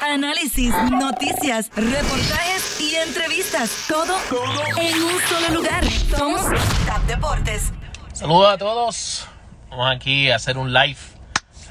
Análisis, noticias, reportajes y entrevistas. Todo, en un solo lugar. Somos Tap Deportes. Saludos a todos. Vamos aquí a hacer un live.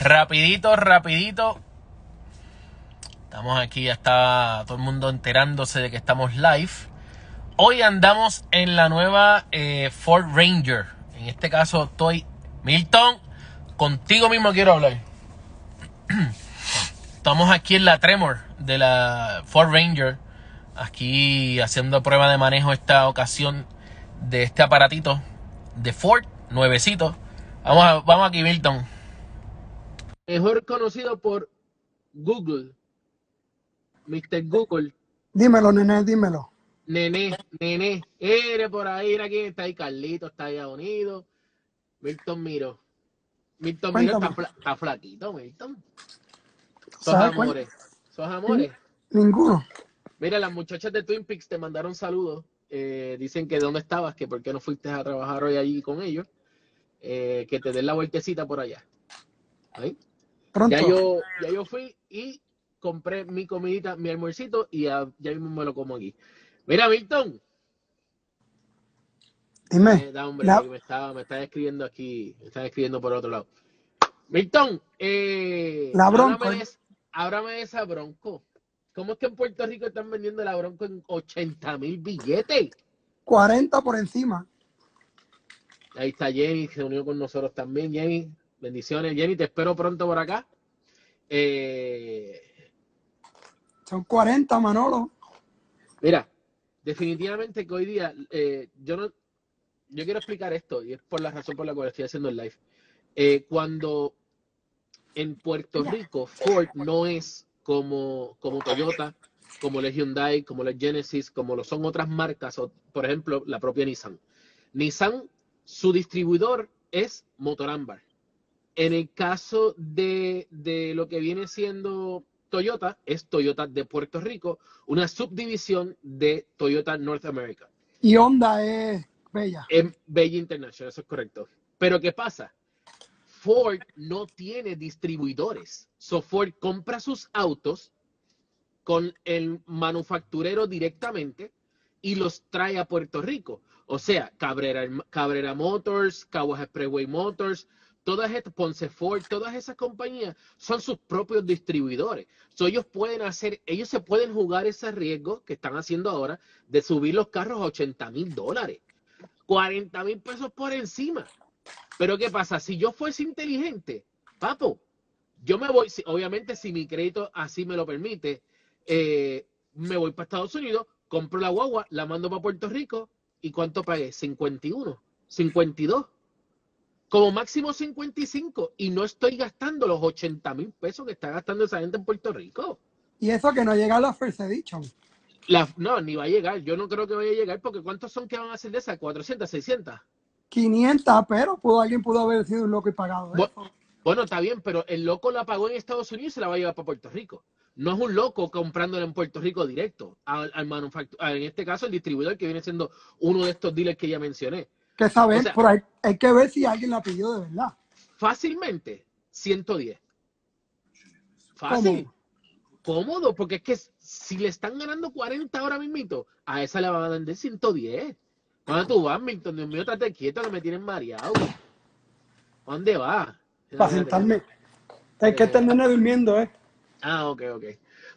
Rapidito, rapidito. Estamos aquí, ya está todo el mundo enterándose de que estamos live. Hoy andamos en la nueva eh, Ford Ranger. En este caso estoy Milton. Contigo mismo quiero hablar. Estamos aquí en la Tremor de la Ford Ranger. Aquí haciendo prueba de manejo esta ocasión de este aparatito de Ford, nuevecito. Vamos, a- vamos aquí, Milton. Mejor conocido por Google. Mr. Google. Dímelo, nene, dímelo. Nene, nene. Eres por ahí, mira quién está ahí. Carlito está allá unido. Milton Miro. Milton Miro está, fla- está flaquito, Milton. Sos amores. Sos amores. Ninguno. Mira, las muchachas de Twin Peaks te mandaron saludos. Eh, dicen que dónde estabas, que por qué no fuiste a trabajar hoy allí con ellos. Eh, que te den la vueltecita por allá. ¿Ahí? Pronto. Ya yo, ya yo fui y compré mi comidita, mi almuercito y ya, ya mismo me lo como aquí. Mira, Milton. Dime. Eh, da, hombre, La- que me está escribiendo aquí, me está escribiendo por otro lado. Milton, eh, La ¿eh? De esa Bronco. ¿Cómo es que en Puerto Rico están vendiendo la Bronco en 80 mil billetes? 40 por encima. Ahí está Jenny, se unió con nosotros también. Jenny, bendiciones. Jenny, te espero pronto por acá. Eh, Son 40, Manolo. Mira, definitivamente que hoy día eh, yo no, yo quiero explicar esto y es por la razón por la cual estoy haciendo el live. Eh, cuando en Puerto Rico Ford no es como, como Toyota, como la Hyundai, como la Genesis, como lo son otras marcas, o, por ejemplo la propia Nissan. Nissan, su distribuidor es Motorámbar. En el caso de, de lo que viene siendo Toyota, es Toyota de Puerto Rico, una subdivisión de Toyota North America. Y Honda es bella. En Bella International, eso es correcto. Pero ¿qué pasa? Ford no tiene distribuidores. So Ford compra sus autos con el manufacturero directamente y los trae a Puerto Rico. O sea, Cabrera, Cabrera Motors, Caguas Expressway Motors, todas estas, Ponce Ford, todas esas compañías son sus propios distribuidores. So ellos pueden hacer, ellos se pueden jugar ese riesgo que están haciendo ahora de subir los carros a 80 mil dólares. 40 mil pesos por encima. Pero ¿qué pasa? Si yo fuese inteligente, papo, yo me voy, si- obviamente si mi crédito así me lo permite, eh, me voy para Estados Unidos, compro la guagua, la mando para Puerto Rico y ¿cuánto pagué? 51, 52. Como máximo 55 y no estoy gastando los 80 mil pesos que está gastando esa gente en Puerto Rico. Y eso que no llega a la First Edition. La- no, ni va a llegar. Yo no creo que vaya a llegar porque ¿cuántos son que van a hacer de esas? 400, 600. 500, pero pudo, alguien pudo haber sido un loco y pagado. Bueno, está bien, pero el loco la pagó en Estados Unidos y se la va a llevar para Puerto Rico. No es un loco comprándola en Puerto Rico directo al, en este caso el distribuidor que viene siendo uno de estos dealers que ya mencioné. Que saber, O sea- pero hay, hay que ver si alguien la pidió de verdad. Fácilmente 110. Fácil. ¿Cómo? Cómodo, porque es que si le están ganando 40 ahora mismito, a esa le van a vender 110. ¿Dónde tú vas, Milton? Dios mío, estate quieto que me tienen mareado. ¿A ¿Dónde vas? Para sentarme. Es que este nene durmiendo, ¿eh? Ah, ok, ok.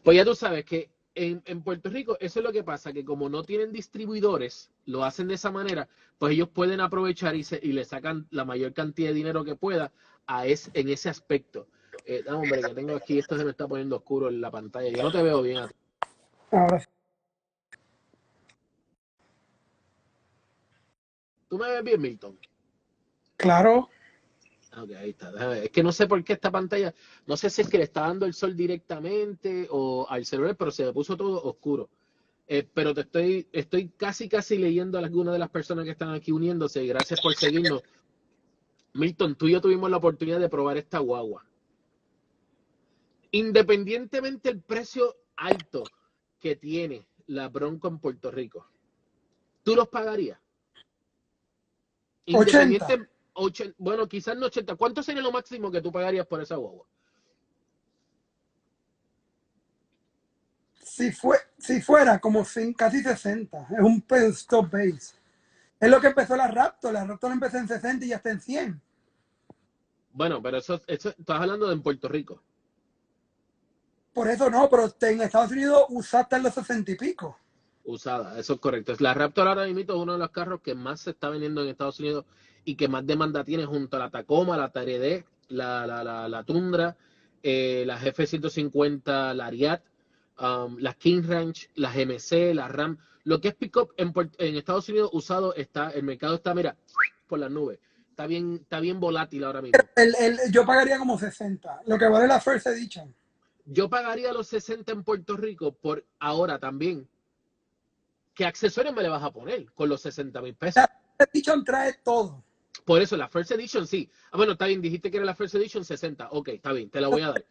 Pues ya tú sabes que en, en Puerto Rico eso es lo que pasa, que como no tienen distribuidores, lo hacen de esa manera, pues ellos pueden aprovechar y, se- y le sacan la mayor cantidad de dinero que pueda a es, en ese aspecto. Eh, no, hombre, que tengo aquí, esto se me está poniendo oscuro en la pantalla. Yo no te veo bien. Ahora sí. ¿Tú me ves bien, Milton? Claro. Ah, Ok, ahí está. Déjame ver. Es que no sé por qué esta pantalla, no sé si es que le está dando el sol directamente o al celular, pero se me puso todo oscuro. Eh, pero te estoy, estoy casi, casi leyendo a algunas de las personas que están aquí uniéndose. Gracias por seguirnos. Milton, tú y yo tuvimos la oportunidad de probar esta guagua. Independientemente del precio alto que tiene la Bronco en Puerto Rico, ¿tú los pagarías? 80. Independiente- ochen- bueno, quizás no 80. ¿Cuánto sería lo máximo que tú pagarías por esa guagua? si, fue, si fuera como casi 60, es un stop base. Es lo que empezó la Raptor, la Raptor empezó en 60 y ya está en 100. Bueno, pero eso, eso estás hablando de en Puerto Rico. Por eso no, pero en Estados Unidos usa hasta en los 60 y pico. Usada, eso es correcto. La Raptor ahora mismo es uno de los carros que más se está vendiendo en Estados Unidos y que más demanda tiene junto a la Tacoma, la TRD, la, la, la, la Tundra, eh, las F-150 Lariat, um, las King Ranch, las GMC, las Ram. Lo que es pickup en, en Estados Unidos usado está, el mercado está, mira, por las nubes. Está bien, está bien volátil ahora mismo. El, el- yo pagaría como 60, lo que vale la First Edition. Yo pagaría los 60 en Puerto Rico por ahora también. ¿Qué accesorios me le vas a poner con los 60 mil pesos? La First Edition trae todo. Por eso, la First Edition sí. Ah, bueno, está bien, dijiste que era la First Edition 60. Ok, está bien, te la voy a dar.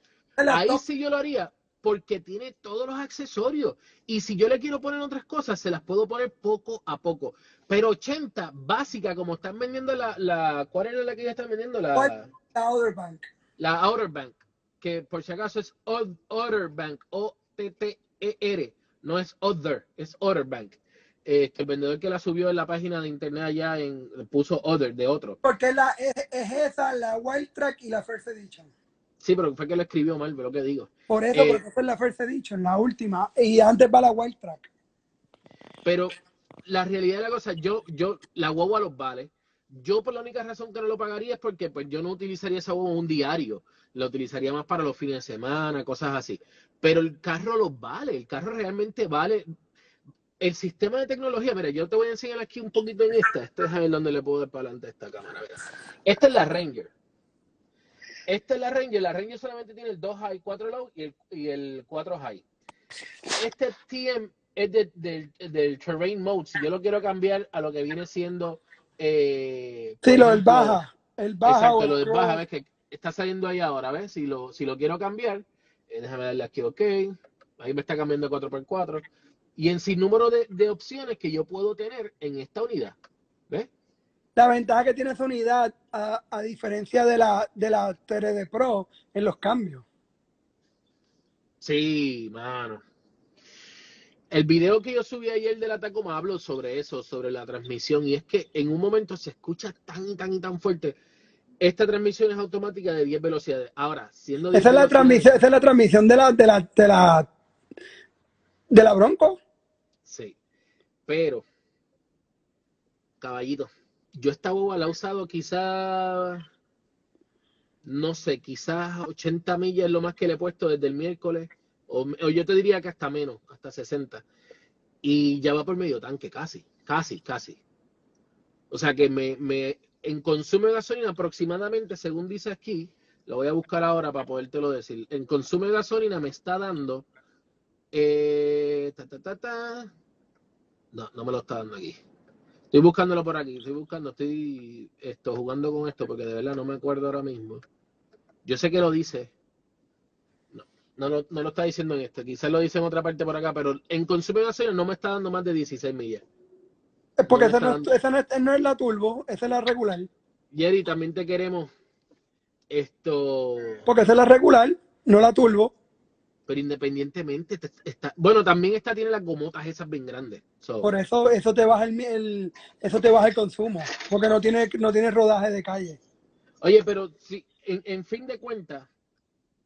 Ahí sí yo lo haría porque tiene todos los accesorios. Y si yo le quiero poner otras cosas, se las puedo poner poco a poco. Pero 80, básica, como están vendiendo la, la ¿cuál era la que ya están vendiendo? La, la Outer Bank. la Outer Bank, que por si acaso es Outer Bank, O-T-T-E-R, no es Other, es Outer Bank. Este, el vendedor que la subió en la página de internet allá en, puso Other, de otro. Porque la, es, es esa, la Wild Track y la First Edition. Sí, pero fue que lo escribió mal, pero lo que digo. Por eso, Eh, porque esa es la First Edition, la última. Y antes va la Wild Track. Pero la realidad de la cosa, yo, yo, la guagua los vale. Yo por la única razón que no lo pagaría es porque pues yo no utilizaría esa un diario. La utilizaría más para los fines de semana, cosas así. Pero el carro los vale, el carro realmente vale. El sistema de tecnología, mira, yo te voy a enseñar aquí un poquito en esta. Este es ver dónde le puedo dar para adelante esta cámara. Esta es la Ranger. Esta es la Ranger. La Ranger solamente tiene el 2 high, 4 low y el, y el 4 high. Este TM es de- del, del terrain mode. Si yo lo quiero cambiar a lo que viene siendo. Eh, Sí, lo del baja. El baja Exacto, lo del baja, ves que está saliendo ahí ahora, ¿ves? Si lo, si lo quiero cambiar, eh, déjame darle aquí OK. Ahí me está cambiando 4x4. Y en sin número de, de opciones que yo puedo tener en esta unidad. ¿Ves? La ventaja que tiene esa unidad, a, a diferencia de la, de la TRD Pro, en los cambios. Sí, mano. El video que yo subí ayer de la Tacoma hablo sobre eso, sobre la transmisión, y es que en un momento se escucha tan y tan y tan fuerte. Esta transmisión es automática de 10 velocidades. Ahora, siendo 10 Esa es la transmisión, esa es la transmisión de la, de la, de la, de la Bronco. Sí. Pero, caballito, yo esta boba la he usado quizás, no sé, quizás 80 millas es lo más que le he puesto desde el miércoles, o, yo te diría que hasta menos, hasta 60. Y ya va por medio tanque, casi, casi, casi. O sea que me, me en consumo de gasolina aproximadamente, según dice aquí, lo voy a buscar ahora para podértelo decir. En consumo de gasolina me está dando, eh, ta, ta, ta. No, no me lo está dando aquí. Estoy buscándolo por aquí, estoy buscando, estoy esto, jugando con esto porque de verdad no me acuerdo ahora mismo. Yo sé que lo dice. No, no, lo- no lo está diciendo en este, quizás lo dice en otra parte por acá, pero en consumo de gasolina no me está dando más de 16 millas. Es porque No esa, no, está esa no es, no es la turbo, esa es la regular. Jerry, también te queremos esto, Porque esa es la regular, no la turbo. pero independientemente, te- está, bueno, también esta tiene las gomotas esas bien grandes. So, Por eso, eso te baja el, eso te baja el consumo. Porque no tiene, no tiene rodaje de calle. Oye, pero sí, en, en fin de cuentas,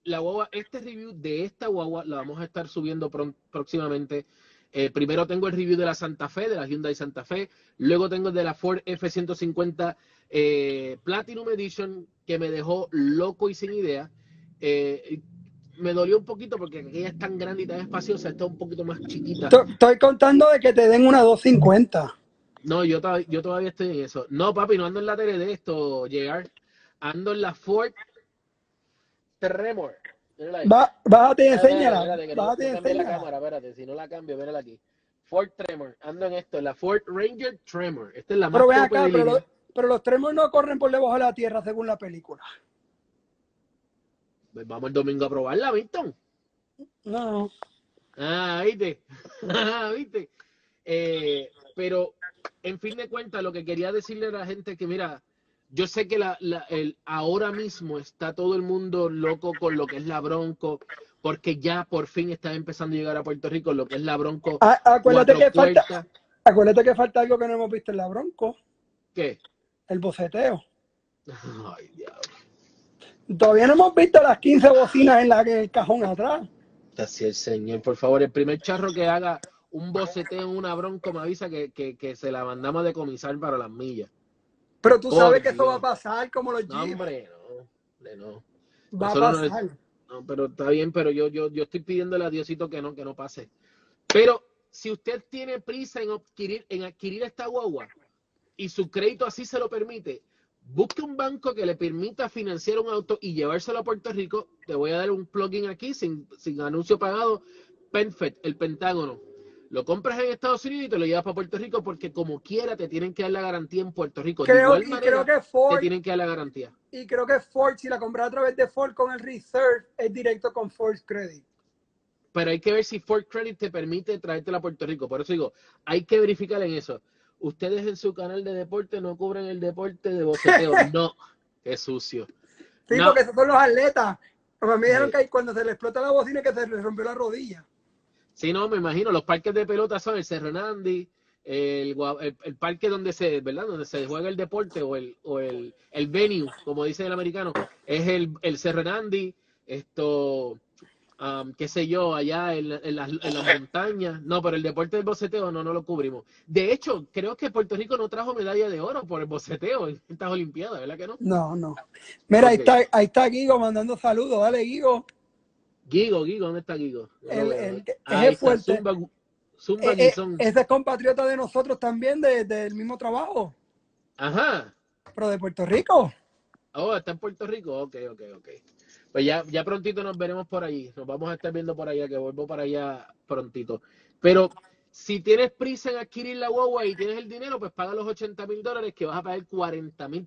la guagua, este review de esta guagua la vamos a estar subiendo pron- próximamente. Eh, primero tengo el review de la Santa Fe, de la Hyundai Santa Fe. Luego tengo el de la Ford F-150 eh, Platinum Edition, que me dejó loco y sin idea. Eh, me dolió un poquito porque aquella es tan grande y tan espaciosa, esta es un poquito más chiquita. To- Estoy contando de que te den una 250. No, yo, yo todavía estoy en eso. No, papi, no ando en la tele de esto, llegar. Ando en la Ford Tremor. Va, bájate y enséñala. espérate, Bájate y cambié la enséñala. cámara, espérate, si no la cambio, mírala aquí. Ford Tremor, ando en esto, la Ford Ranger Tremor. Esta es la más Pero ven tope acá, pero, lo- pero los tremos no corren por debajo de la tierra según la película. Pues vamos el domingo a probarla, Víctor. No. Ah, viste. Ah, viste. Eh, pero, en fin de cuentas, lo que quería decirle a la gente es que, mira, yo sé que la, la- el, ahora mismo está todo el mundo loco con lo que es la Bronco, porque ya por fin está empezando a llegar a Puerto Rico lo que es la Bronco Ah, acuérdate que falta, acuérdate que falta algo que no hemos visto en la Bronco, ¿Qué? el boceteo. Ay, diablo. Todavía no hemos visto las 15 bocinas en, la, en el cajón atrás. Así el señor, por favor, el primer charro que haga un boceteo en una Bronco me avisa que, que, que se la mandamos a decomisar para las millas. Pero tú Por sabes que eso va a pasar como los No, hombre, no, no. Va a no pasar. No, pero está bien, pero yo, yo, yo estoy pidiéndole a Diosito que no, que no pase. Pero si usted tiene prisa en adquirir, en adquirir esta guagua y su crédito así se lo permite, busque un banco que le permita financiar un auto y llevárselo a Puerto Rico. Te voy a dar un plugin aquí sin, sin anuncio pagado. PenFed, el Pentágono. Lo compras en Estados Unidos y te lo llevas para Puerto Rico porque como quiera te tienen que dar la garantía en Puerto Rico. de igual y manera creo que te Ford, tienen que dar la garantía. y creo que Ford, si la compras a través de Ford con el Reserve, es directo con Ford Credit. pero hay que ver si Ford Credit te permite traértela a Puerto Rico. Por eso digo, hay que verificar en eso. Ustedes en su canal de deporte no cubren el deporte de boceteo. No, qué sucio. Sí, No. porque esos son los atletas. Como me dijeron Sí. que cuando se le explota la bocina que se le rompió la rodilla. Sí, no, me imagino, los parques de pelota son el Cerro Nandi, el, el, el parque donde se, ¿verdad? Donde se juega el deporte o el, o el, el venue, como dice el americano, es el, el Cerro Nandi, esto, am, qué sé yo, allá en, la- en las, en las montañas. No, pero el deporte del boceteo no, no lo cubrimos. De hecho, creo que Puerto Rico no trajo medalla de oro por el boceteo en estas Olimpiadas, ¿verdad que no? No, no. Mira, ahí está, ahí está Guigo mandando saludos. Dale, Guigo. Gigo, Gigo, ¿dónde está Gigo? Lo El- el- Ahí es está, fuerte. Zumba, Zumba Eh, eh, ese es compatriota de nosotros también, de- del mismo trabajo, Ajá. pero de Puerto Rico. Oh, está en Puerto Rico. Ok, ok, ok. Pues ya, ya prontito nos veremos por allí. Nos vamos a estar viendo por allá, que vuelvo para allá prontito. Pero si tienes prisa en adquirir la guagua y tienes el dinero, pues paga los 80 mil dólares que vas a pagar 40 mil.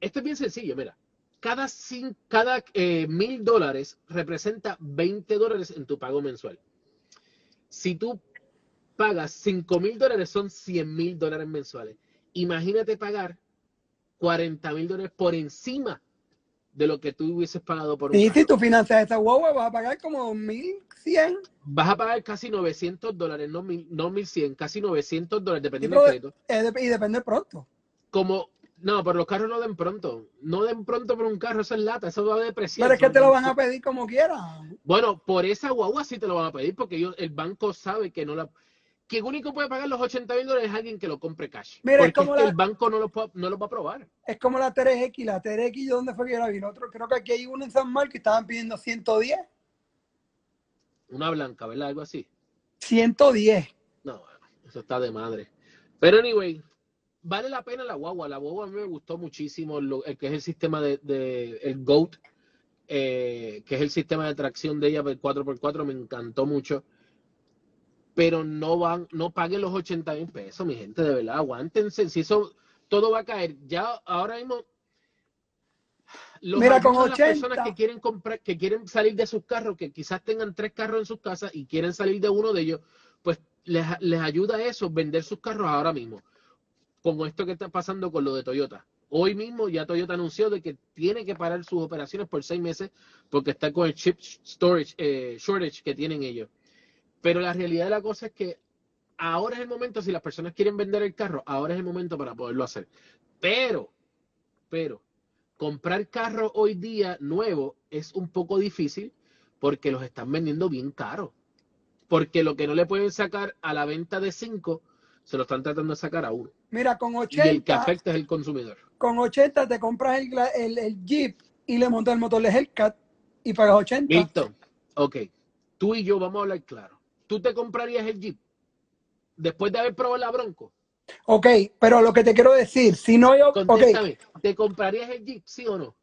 Esto es bien sencillo, mira. Cada, eh, mil dólares representa 20 dólares en tu pago mensual. Si tú pagas 5 mil dólares, son 100 mil dólares mensuales. Imagínate pagar 40 mil dólares por encima de lo que tú hubieses pagado por un Y si tú financias esa guagua, vas a pagar como 1100. Vas a pagar casi 900 dólares, no, mil, no 1100, casi 900 dólares, dependiendo del de- crédito. eh, y depende pronto. Como, no, pero los carros no den pronto. No den pronto por un carro, eso es lata, eso va a depreciar. Pero es que te lo van a pedir como quieras. Bueno, por esa guagua sí te lo van a pedir porque ellos, el banco sabe que no la... Que el único puede pagar los 80 mil dólares es alguien que lo compre cash. Mira, es porque como es que la- el banco no lo, puede- no lo va a aprobar. Es como la 3X. La 3X, ¿dónde fue que yo la vi? Otro, creo que aquí hay uno en San Marcos y estaban pidiendo 110. Una blanca, ¿verdad? Algo así. 110. No, eso está de madre. Pero anyway, vale la pena la guagua. La guagua a mí me gustó muchísimo, lo, el que es el sistema de, de- el GOAT, eh, que es el sistema de tracción de ella el 4x4, me encantó mucho. Pero no van, no paguen los 80 mil pesos, mi gente, de verdad, aguántense. Si eso todo va a caer, ya ahora mismo. Los Mira, con las 80. personas que quieren comprar, que quieren salir de sus carros, que quizás tengan tres carros en sus casas y quieren salir de uno de ellos, pues les, les ayuda a eso vender sus carros ahora mismo. Como esto que está pasando con lo de Toyota. Hoy mismo ya Toyota anunció de que tiene que parar sus operaciones por seis meses porque está con el chip storage eh, shortage que tienen ellos. Pero la realidad de la cosa es que ahora es el momento, si las personas quieren vender el carro, ahora es el momento para poderlo hacer. Pero, pero, comprar carro hoy día nuevo es un poco difícil porque los están vendiendo bien caro. Porque lo que no le pueden sacar a la venta de 5, se lo están tratando de sacar a uno. Mira, con Y el que 80, afecta es el consumidor. con 80 te compras el, el, el Jeep y le montas el motor de Hellcat y pagas 80. Milton, ok, tú y yo vamos a hablar claro. ¿Tú te comprarías el Jeep después de haber probado la Bronco? Ok, pero lo que te quiero decir, si no yo, ok, Contéstame, ¿te comprarías el Jeep, sí o no?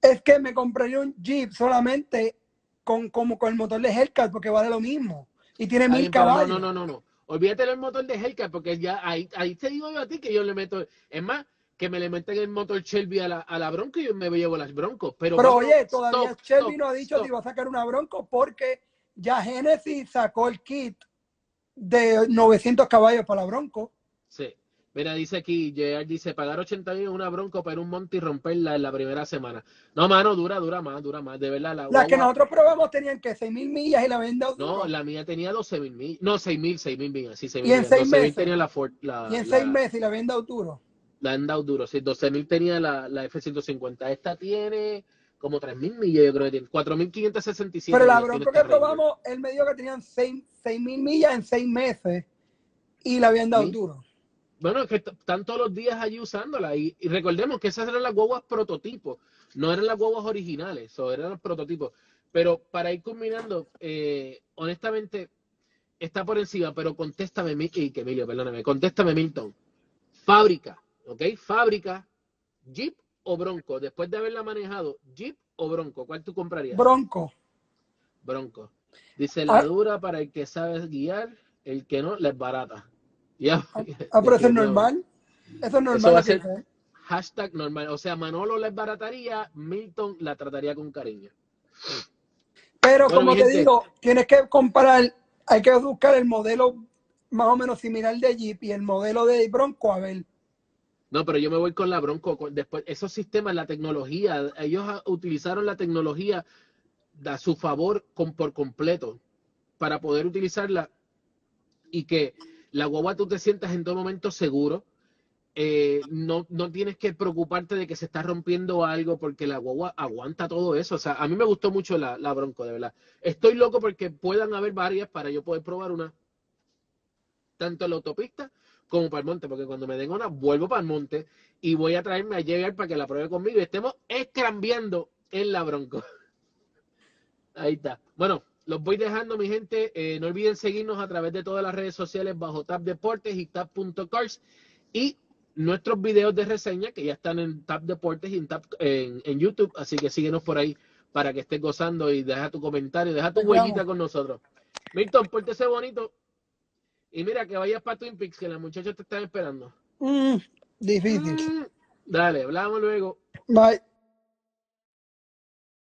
es que me compraría un Jeep solamente con, como con el motor de Hellcat porque vale lo mismo y tiene mil caballos. No, no, no, no, no. Olvídate del motor de Hellcat porque ya ahí, ahí te digo yo a ti que yo le meto, es más, que me le meten el motor Shelby a la, a la Bronco y yo me llevo las Broncos. Pero, oye, todavía stop, Shelby stop, no ha dicho stop. si va a sacar una Bronco porque ya Genesis sacó el kit de 900 caballos para la Bronco. Mira, dice aquí, JR dice, pagar 80 mil en una bronco para un monte y romperla en la primera semana. No, mano, dura, dura más, dura más. De verdad, la Las que nosotros probamos tenían que 6.000 millas y la dado No, la mía tenía 12 mil millas. No, 6 mil, 6 mil millas. Sí, 6 Y mil en seis 12 mil meses. tenía la Ford. La, y en la- seis meses y la dado duro. La han dado duro, sí. 12 mil tenía la, la F-150. Esta tiene como 3 mil millas, yo creo que tiene. 4.567. Pero la bronco esta que probamos, él me dijo que tenían 6.000 millas en seis meses y la habían dado Sí. duro. Bueno, es que están todos los días allí usándola. Y, y recordemos que esas eran las guaguas prototipos, no eran las guaguas originales, o eran los prototipos. Pero para ir combinando, eh, honestamente, está por encima, pero contéstame, y que Emilio, perdóname, contéstame, Milton. Fábrica, ¿ok? Fábrica, Jeep o Bronco. Después de haberla manejado, Jeep o Bronco, ¿cuál tú comprarías? Bronco. Bronco. Dice, la Ah. dura para el que sabe guiar, el que no, la es barata. Ya. Ah, pero eso es normal. Eso es normal. va a así ser- que- Hashtag normal. O sea, Manolo la barataría, Milton la trataría con cariño. Pero Bueno, como te gente. digo, tienes que comparar, hay que buscar el modelo más o menos similar de Jeep y el modelo de Bronco, a ver. No, pero yo me voy con la Bronco. con- Después, esos sistemas, la tecnología, ellos ah, utilizaron la tecnología a su favor con, por completo para poder utilizarla y que la guagua tú te sientas en todo momento seguro. Eh, no, no tienes que preocuparte de que se está rompiendo algo porque la guagua aguanta todo eso. O sea, a mí me gustó mucho la, la Bronco, de verdad. Estoy loco porque puedan haber varias para yo poder probar una, tanto en la autopista como para el monte, porque cuando me den una, vuelvo para el monte y voy a traerme a llegar para que la pruebe conmigo y estemos escrambiando en la Bronco. Ahí está. Bueno, los voy dejando, mi gente. Eh, no olviden seguirnos a través de todas las redes sociales bajo Tap Deportes y Tap.cars y nuestros videos de reseña que ya están en Tap Deportes y en, Tap, en, en YouTube. Así que síguenos por ahí para que estés gozando y deja tu comentario, deja tu huellita con nosotros. Milton, pórtese bonito. Y mira, que vayas para Twin Peaks, que los muchachos te están esperando. Mm, difícil. Mm, dale, hablamos luego. Bye.